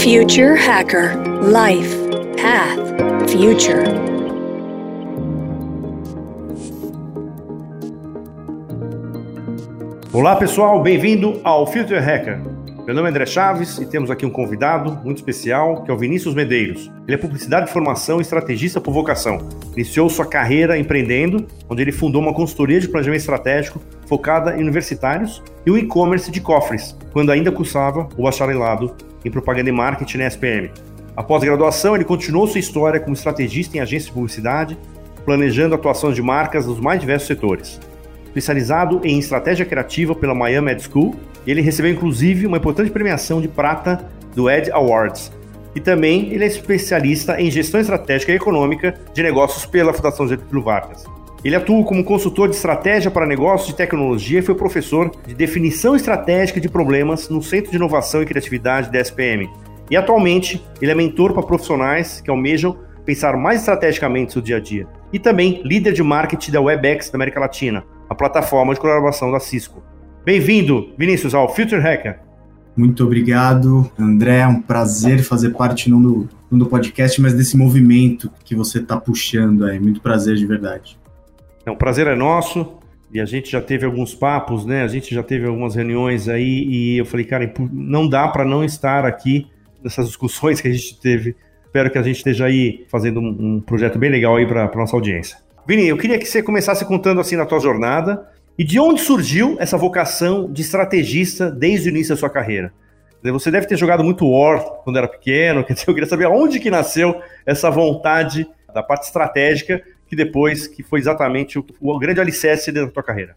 Future Hacker Life Path Future. Olá pessoal, bem-vindo ao Future Hacker. Meu nome é André Chaves e temos aqui um convidado muito especial, que é o Vinícius Medeiros. Ele é publicidade de formação e estrategista por vocação. Iniciou sua carreira empreendendo, onde ele fundou uma consultoria de planejamento estratégico focada em universitários e o e-commerce de cofres, quando ainda cursava o bacharelado em propaganda e marketing na SPM. Após a graduação, ele continuou sua história como estrategista em agência de publicidade, planejando atuações de marcas nos mais diversos setores. Especializado em estratégia criativa pela Miami Ed School, ele recebeu inclusive uma importante premiação de prata do Ed Awards. E também ele é especialista em gestão estratégica e econômica de negócios pela Fundação Getúlio Vargas. Ele atua como consultor de estratégia para negócios de tecnologia e foi professor de definição estratégica de problemas no Centro de Inovação e Criatividade da SPM. E atualmente ele é mentor para profissionais que almejam pensar mais estrategicamente seu dia a dia. E também líder de marketing da WebEx da América Latina, a plataforma de colaboração da Cisco. Bem-vindo, Vinícius, ao Future Hacker. Muito obrigado, André. É um prazer fazer parte não do, não do podcast, mas desse movimento que você está puxando aí. Muito prazer de verdade. É um prazer é nosso. E a gente já teve alguns papos, né? A gente já teve algumas reuniões aí e eu falei, cara, não dá para não estar aqui nessas discussões que a gente teve. Espero que a gente esteja aí fazendo um, um projeto bem legal aí para nossa audiência. Vini, eu queria que você começasse contando assim na tua jornada e de onde surgiu essa vocação de estrategista desde o início da sua carreira. Você deve ter jogado muito War quando era pequeno, eu queria saber onde que nasceu essa vontade da parte estratégica que depois que foi exatamente o, o grande alicerce da tua carreira?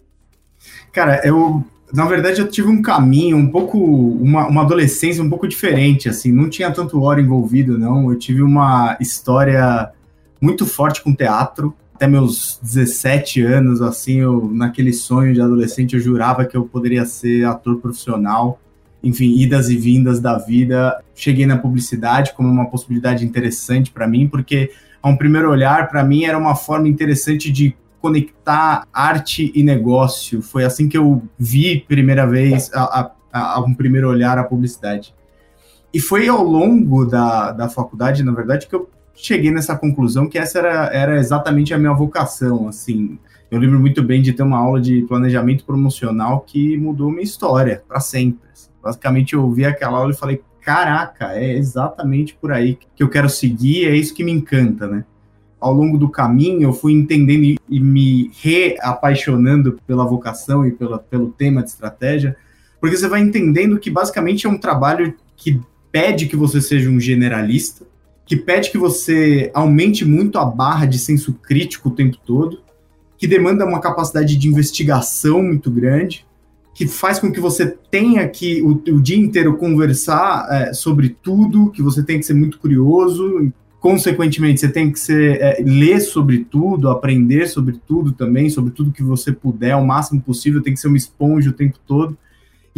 Cara, eu na verdade eu tive um caminho um pouco uma, uma adolescência um pouco diferente assim, não tinha tanto hora envolvido não. Eu tive uma história muito forte com teatro. Até meus 17 anos, assim, eu, naquele sonho de adolescente, eu jurava que eu poderia ser ator profissional enfim, idas e vindas da vida. Cheguei na publicidade como uma possibilidade interessante para mim, porque a um primeiro olhar, para mim, era uma forma interessante de conectar arte e negócio. Foi assim que eu vi primeira vez, a, a, a um primeiro olhar, a publicidade. E foi ao longo da, da faculdade, na verdade, que eu cheguei nessa conclusão que essa era, era exatamente a minha vocação, assim. Eu lembro muito bem de ter uma aula de planejamento promocional que mudou minha história para sempre. Basicamente, eu ouvi aquela aula e falei, caraca, é exatamente por aí que eu quero seguir, é isso que me encanta, né? Ao longo do caminho, eu fui entendendo e, me reapaixonando pela vocação e pela, pelo tema de estratégia, porque você vai entendendo que basicamente é um trabalho que pede que você seja um generalista, que pede que você aumente muito a barra de senso crítico o tempo todo, que demanda uma capacidade de investigação muito grande, que faz com que você tenha que o, o dia inteiro conversar é, sobre tudo, que você tem que ser muito curioso, consequentemente você tem que ser, é, ler sobre tudo, aprender sobre tudo também, sobre tudo que você puder, o máximo possível, tem que ser uma esponja o tempo todo.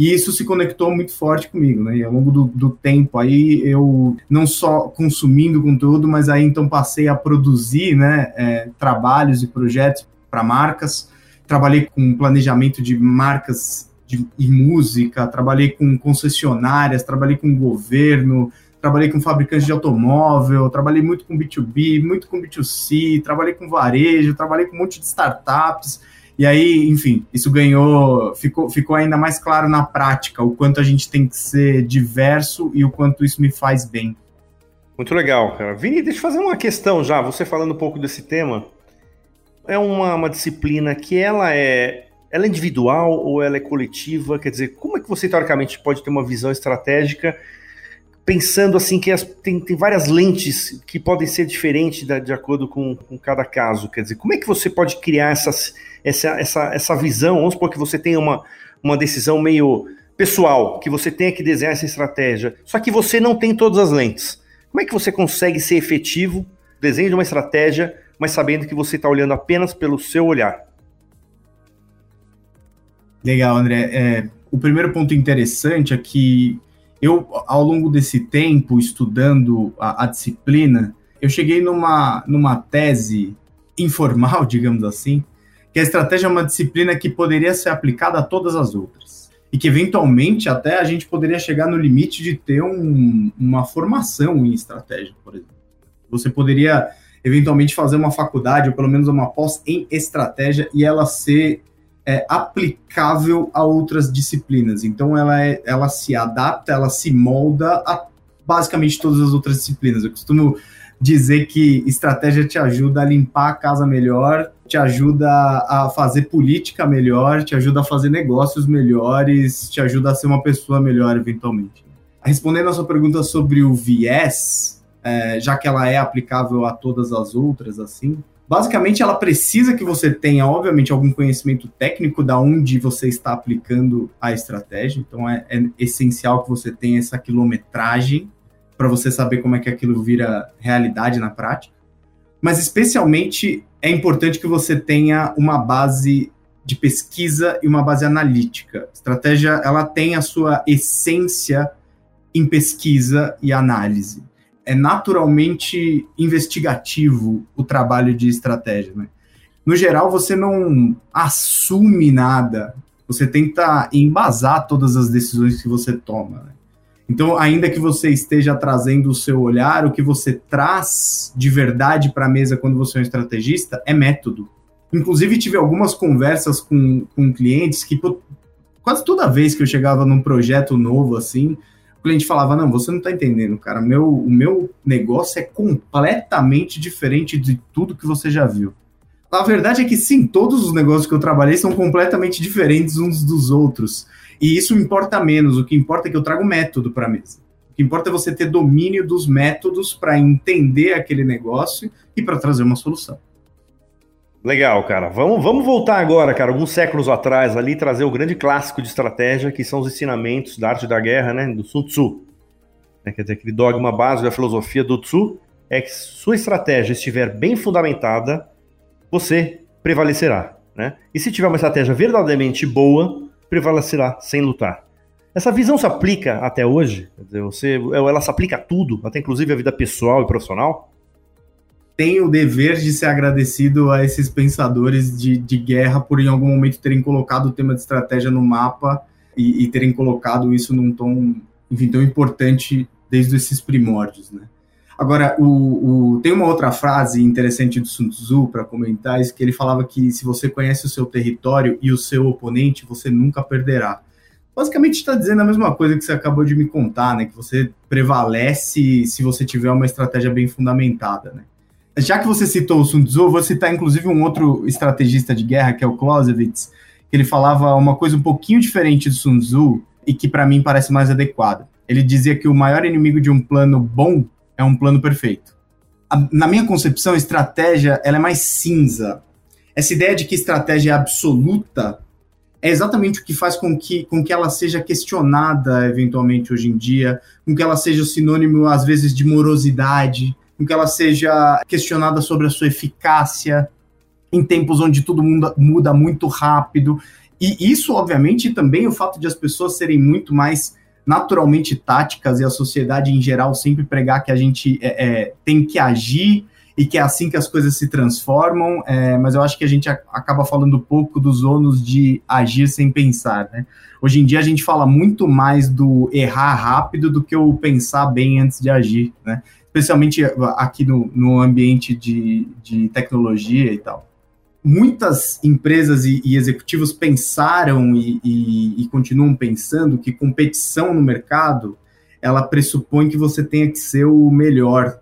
E isso se conectou muito forte comigo, né? E ao longo do, do tempo aí eu não só consumindo conteúdo, mas aí então passei a produzir, né, é, trabalhos e projetos para marcas. Trabalhei com planejamento de marcas de, e música, trabalhei com concessionárias, trabalhei com governo, trabalhei com fabricantes de automóvel, trabalhei muito com B2B, muito com B2C, trabalhei com varejo, trabalhei com um monte de startups. E aí, enfim, isso ganhou, ficou, ficou ainda mais claro na prática o quanto a gente tem que ser diverso e o quanto isso me faz bem. Muito legal, cara. Vini, deixa eu fazer uma questão já, você falando um pouco desse tema. É uma, uma disciplina que ela é ela é individual ou ela é coletiva? Quer dizer, como é que você, teoricamente, pode ter uma visão estratégica pensando assim que as, tem, tem várias lentes que podem ser diferentes de acordo com, com, cada caso? Quer dizer, como é que você pode criar essas, essa, essa, essa visão? Vamos supor que você tenha uma, uma decisão meio pessoal, que você tenha que desenhar essa estratégia, só que você não tem todas as lentes. Como é que você consegue ser efetivo, desenho de uma estratégia, mas sabendo que você está olhando apenas pelo seu olhar? Legal, André. É, o primeiro ponto interessante é que eu, ao longo desse tempo, estudando a, a disciplina, eu cheguei numa, numa tese informal, digamos assim, que a estratégia é uma disciplina que poderia ser aplicada a todas as outras. e que eventualmente até a gente poderia chegar no limite de ter um, uma formação em estratégia, por exemplo. Você poderia eventualmente fazer uma faculdade ou pelo menos uma pós em estratégia e ela ser é, aplicável a outras disciplinas. Então ela, é, ela se adapta, ela se molda a basicamente todas as outras disciplinas. Eu costumo dizer que estratégia te ajuda a limpar a casa melhor, te ajuda a fazer política melhor, te ajuda a fazer negócios melhores, te ajuda a ser uma pessoa melhor eventualmente. Respondendo a sua pergunta sobre o viés, é, já que ela é aplicável a todas as outras, assim, basicamente ela precisa que você tenha, obviamente, algum conhecimento técnico da onde você está aplicando a estratégia. Então é, é essencial que você tenha essa quilometragem para você saber como é que aquilo vira realidade na prática. Mas especialmente é importante que você tenha uma base de pesquisa e uma base analítica. Estratégia ela tem a sua essência em pesquisa e análise. É naturalmente investigativo o trabalho de estratégia. Né? No geral, você não assume nada, você tenta embasar todas as decisões que você toma. Né? Então, ainda que você esteja trazendo o seu olhar, o que você traz de verdade para a mesa quando você é um estrategista é método. Inclusive, tive algumas conversas com, com clientes que, quase toda vez que eu chegava num projeto novo assim, o cliente falava: Não, você não está entendendo, cara. Meu, o meu negócio é completamente diferente de tudo que você já viu. A verdade é que sim, todos os negócios que eu trabalhei são completamente diferentes uns dos outros. E isso importa menos, o que importa é que eu trago método para a mesa. O que importa é você ter domínio dos métodos para entender aquele negócio e para trazer uma solução. Legal, cara. Vamos, vamos voltar agora, cara, alguns séculos atrás, ali, trazer o grande clássico de estratégia, que são os ensinamentos da arte da guerra, né, do Sun Tzu. É, quer dizer, aquele dogma básico da filosofia do Tzu é que sua estratégia estiver bem fundamentada, você prevalecerá. Né? E se tiver uma estratégia verdadeiramente boa, prevalecerá sem lutar. Essa visão se aplica até hoje? Você, ela se aplica a tudo, até inclusive a vida pessoal e profissional? Tem o dever de ser agradecido a esses pensadores de, de guerra por em algum momento terem colocado o tema de estratégia no mapa e, e terem colocado isso num tom, enfim, tão importante desde esses primórdios, né? Agora, o, o, tem uma outra frase interessante do Sun Tzu para comentar, isso que ele falava que se você conhece o seu território e o seu oponente, você nunca perderá. Basicamente está dizendo a mesma coisa que você acabou de me contar, né? Que você prevalece se você tiver uma estratégia bem fundamentada, né? Já que você citou o Sun Tzu, vou citar inclusive um outro estrategista de guerra, que é o Clausewitz, que ele falava uma coisa um pouquinho diferente do Sun Tzu e que para mim parece mais adequada. Ele dizia que o maior inimigo de um plano bom é um plano perfeito. A, na minha concepção, estratégia ela é mais cinza. Essa ideia de que estratégia é absoluta é exatamente o que faz com que, com que ela seja questionada eventualmente hoje em dia, com que ela seja sinônimo, às vezes, de morosidade, com que ela seja questionada sobre a sua eficácia, em tempos onde tudo muda, muda muito rápido. E isso, obviamente, também o fato de as pessoas serem muito mais naturalmente táticas e a sociedade em geral sempre pregar que a gente é, é, tem que agir e que é assim que as coisas se transformam, é, mas eu acho que a gente acaba falando pouco dos ônus de agir sem pensar, né? Hoje em dia a gente fala muito mais do errar rápido do que o pensar bem antes de agir, né? Especialmente aqui no, no ambiente de, de tecnologia e tal muitas empresas e, e executivos pensaram e, e, e, continuam pensando que competição no mercado ela pressupõe que você tenha que ser o melhor.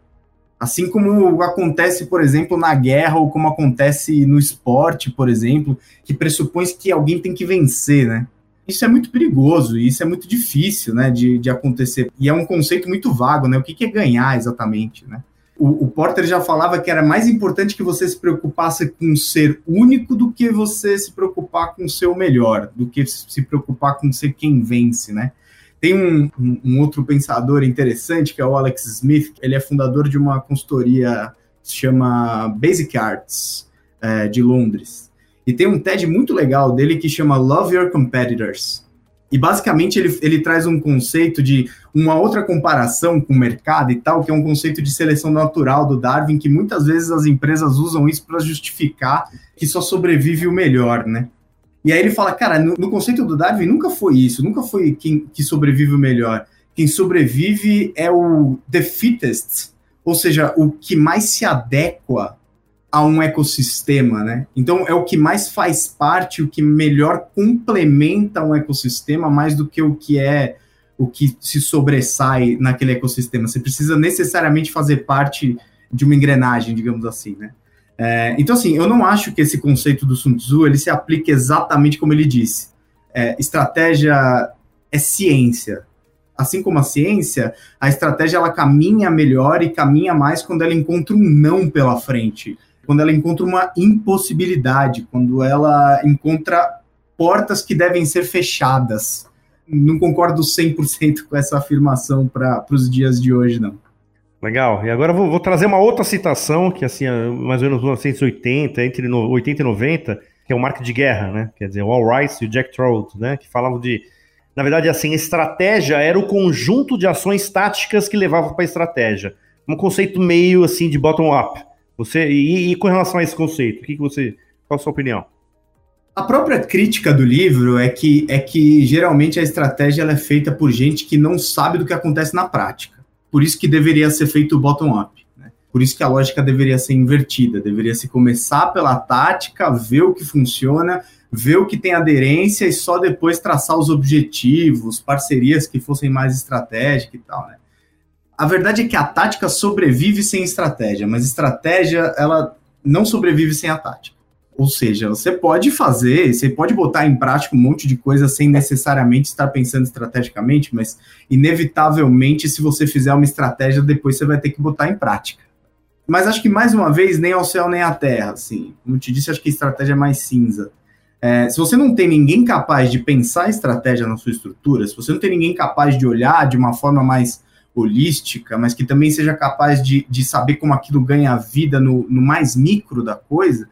Assim como acontece, por exemplo, na guerra ou como acontece no esporte, por exemplo, que pressupõe que alguém tem que vencer, né? Isso é muito perigoso e isso é muito difícil, né, de, de acontecer. E é um conceito muito vago, né? O que, que é ganhar exatamente, né? o, o, Porter já falava que era mais importante que você se preocupasse com ser único do que você se preocupar com ser o melhor, do que se preocupar com ser quem vence, né? Tem um, um, um outro pensador interessante, que é o Alex Smith, ele é fundador de uma consultoria que se chama Basic Arts, é, de Londres. E tem um TED muito legal dele que chama Love Your Competitors. E basicamente ele, ele traz um conceito de uma outra comparação com o mercado e tal, que é um conceito de seleção natural do Darwin, que muitas vezes as empresas usam isso para justificar que só sobrevive o melhor, né? E aí ele fala, cara, no, no conceito do Darwin nunca foi isso, nunca foi quem que sobrevive o melhor. Quem sobrevive é o the fittest, ou seja, o que mais se adequa a um ecossistema, né? Então é o que mais faz parte, o que melhor complementa um ecossistema mais do que o que é o que se sobressai naquele ecossistema. Você precisa necessariamente fazer parte de uma engrenagem, digamos assim, né? É, então, assim, eu não acho que esse conceito do Sun Tzu ele se aplique exatamente como ele disse. É, estratégia é ciência. Assim como a ciência, a estratégia ela caminha melhor e caminha mais quando ela encontra um não pela frente, quando ela encontra uma impossibilidade, quando ela encontra portas que devem ser fechadas. Não concordo 100% com essa afirmação para os dias de hoje, não. Legal. E agora vou, vou, trazer uma outra citação, que assim, mais ou menos 1980, entre 80 e 90, que é o Marco de Guerra, né? Quer dizer, o All Rice e o Jack Trout, né? Que falavam de. Na verdade, assim, estratégia era o conjunto de ações táticas que levavam para a estratégia. Um conceito meio assim de bottom-up. Você, e, e, com relação a esse conceito, o que, que você. Qual a sua opinião? A própria crítica do livro é que, é que geralmente a estratégia é feita por gente que não sabe do que acontece na prática. Por isso que deveria ser feito o bottom-up. Né? Por isso que a lógica deveria ser invertida. Deveria se começar pela tática, ver o que funciona, ver o que tem aderência e só depois traçar os objetivos, parcerias que fossem mais estratégicas e tal. Né? A verdade é que a tática sobrevive sem estratégia, mas estratégia ela não sobrevive sem a tática. Ou seja, você pode fazer, você pode botar em prática um monte de coisa sem necessariamente estar pensando estrategicamente, mas inevitavelmente, se você fizer uma estratégia, depois você vai ter que botar em prática. Mas acho que mais uma vez, nem ao céu nem à terra, assim. Como te disse, acho que a estratégia é mais cinza. É, se você não tem ninguém capaz de pensar estratégia na sua estrutura, se você não tem ninguém capaz de olhar de uma forma mais holística, mas que também seja capaz de, de saber como aquilo ganha vida no, no mais micro da coisa,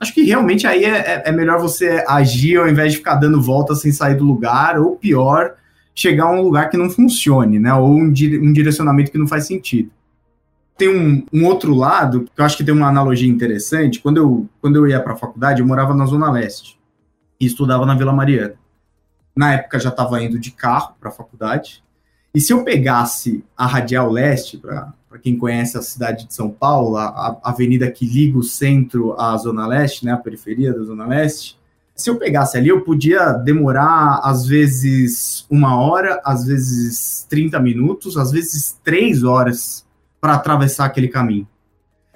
Acho que realmente aí é, é, é melhor você agir ao invés de ficar dando voltas sem sair do lugar, ou pior, chegar a um lugar que não funcione, né? Ou um, um direcionamento que não faz sentido. Tem um, um, outro lado, que eu acho que tem uma analogia interessante. Quando eu, quando eu ia para a faculdade, eu morava na Zona Leste e estudava na Vila Mariana. Na época já estava indo de carro para a faculdade. E se eu pegasse a Radial Leste para quem conhece a cidade de São Paulo, a, a, avenida que liga o centro à Zona Leste, né, a periferia da Zona Leste, se eu pegasse ali, eu podia demorar às vezes uma hora, às vezes 30 minutos, às vezes três horas para atravessar aquele caminho.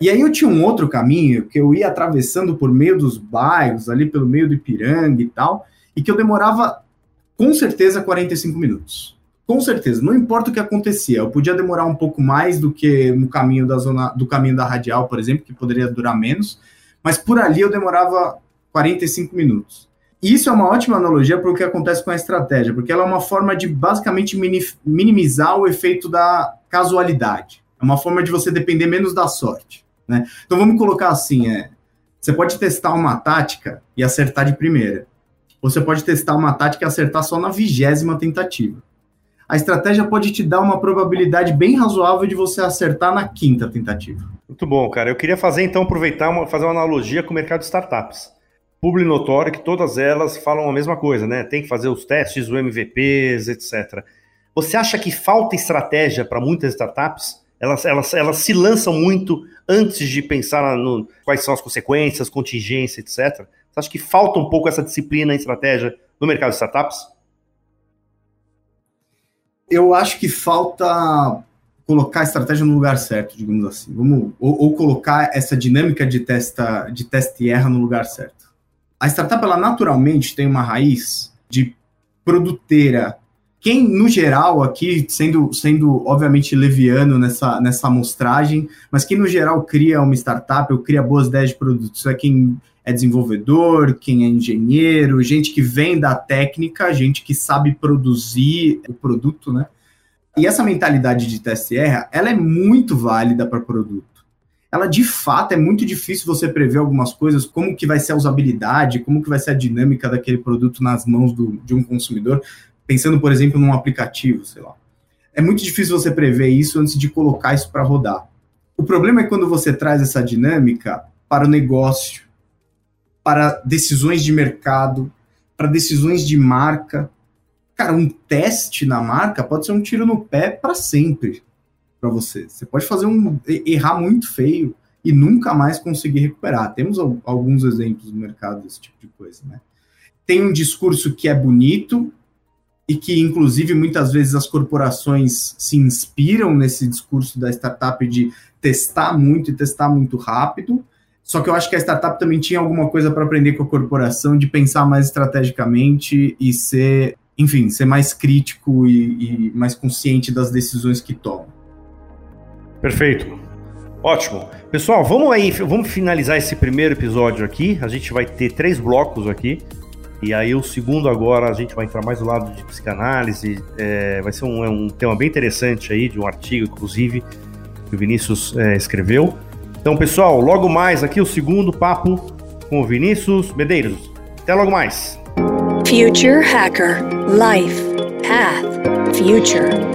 E aí eu tinha um outro caminho que eu ia atravessando por meio dos bairros, ali pelo meio do Ipiranga e tal, e que eu demorava com certeza 45 minutos. Com certeza, não importa o que acontecia, eu podia demorar um pouco mais do que no caminho da zona do caminho da radial, por exemplo, que poderia durar menos, mas por ali eu demorava 45 minutos. E isso é uma ótima analogia para o que acontece com a estratégia, porque ela é uma forma de basicamente minimizar o efeito da casualidade. É uma forma de você depender menos da sorte. Né? Então vamos colocar assim: é, você pode testar uma tática e acertar de primeira. Você pode testar uma tática e acertar só na vigésima tentativa a estratégia pode te dar uma probabilidade bem razoável de você acertar na quinta tentativa. Muito bom, cara. Eu queria fazer então, aproveitar, uma, fazer uma analogia com o mercado de startups. Publi notório que todas elas falam a mesma coisa, né? Tem que fazer os testes, os MVPs, etc. Você acha que falta estratégia para muitas startups? Elas, elas, elas se lançam muito antes de pensar no quais são as consequências, contingência, etc. Você acha que falta um pouco essa disciplina e estratégia no mercado de startups? Eu acho que falta colocar a estratégia no lugar certo, digamos assim. Vamos, ou, ou, colocar essa dinâmica de, testa, de teste e erra no lugar certo. A startup, ela naturalmente tem uma raiz de produteira. Quem, no geral, aqui, sendo, sendo obviamente leviano nessa, nessa amostragem, mas quem, no geral, cria uma startup ou cria boas ideias de produtos, é quem é desenvolvedor, quem é engenheiro, gente que vem da técnica, gente que sabe produzir o produto, né? E essa mentalidade de erra, ela é muito válida para produto. Ela de fato é muito difícil você prever algumas coisas, como que vai ser a usabilidade, como que vai ser a dinâmica daquele produto nas mãos do, de um consumidor, pensando, por exemplo, num aplicativo, sei lá. É muito difícil você prever isso antes de colocar isso para rodar. O problema é quando você traz essa dinâmica para o negócio, para decisões de mercado, para decisões de marca. Cara, um teste na marca pode ser um tiro no pé para sempre para você. Você pode fazer um errar muito feio e nunca mais conseguir recuperar. Temos alguns exemplos no mercado desse tipo de coisa, né? Tem um discurso que é bonito e que, inclusive, muitas vezes as corporações se inspiram nesse discurso da startup de testar muito e testar muito rápido. Só que eu acho que a startup também tinha alguma coisa para aprender com a corporação, de pensar mais estrategicamente e ser, enfim, ser mais crítico e, e mais consciente das decisões que toma. Perfeito. Ótimo. Pessoal, vamos aí, vamos finalizar esse primeiro episódio aqui. A gente vai ter três blocos aqui. E aí o segundo agora a gente vai entrar mais do lado de psicanálise. É, vai ser um, é um tema bem interessante aí, de um artigo, inclusive, que o Vinícius é, escreveu. Então, pessoal, logo mais aqui o segundo papo com o Vinícius Medeiros. Até logo mais. Future Hacker Life Path Future